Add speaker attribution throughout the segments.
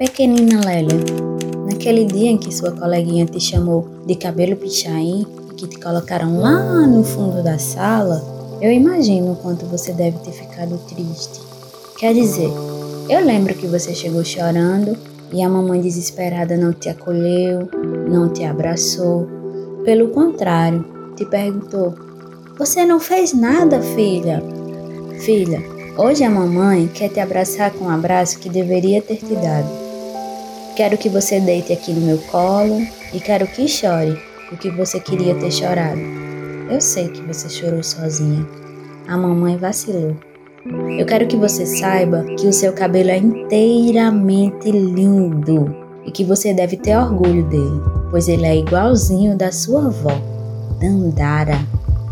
Speaker 1: Pequenina Lélia, naquele dia em que sua coleguinha te chamou de cabelo pichain e que te colocaram lá no fundo da sala, eu imagino o quanto você deve ter ficado triste. Quer dizer, eu lembro que você chegou chorando e a mamãe desesperada não te acolheu, não te abraçou. Pelo contrário, te perguntou: Você não fez nada, filha? Filha, hoje a mamãe quer te abraçar com um abraço que deveria ter te dado. Quero que você deite aqui no meu colo e quero que chore o que você queria ter chorado. Eu sei que você chorou sozinha. A mamãe vacilou. Eu quero que você saiba que o seu cabelo é inteiramente lindo e que você deve ter orgulho dele, pois ele é igualzinho da sua avó, Dandara.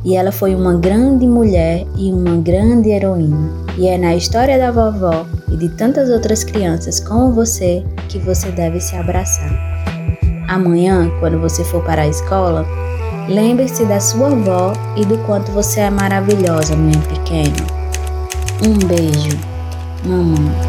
Speaker 1: E ela foi uma grande mulher e uma grande heroína. E é na história da vovó e de tantas outras crianças como você que você deve se abraçar. Amanhã, quando você for para a escola, lembre-se da sua avó e do quanto você é maravilhosa, minha pequena. Um beijo, mamãe.